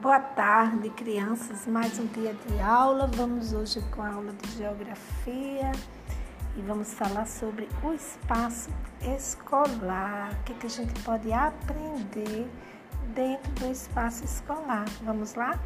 Boa tarde, crianças. Mais um dia de aula. Vamos hoje com a aula de geografia e vamos falar sobre o espaço escolar. O que, que a gente pode aprender dentro do espaço escolar. Vamos lá?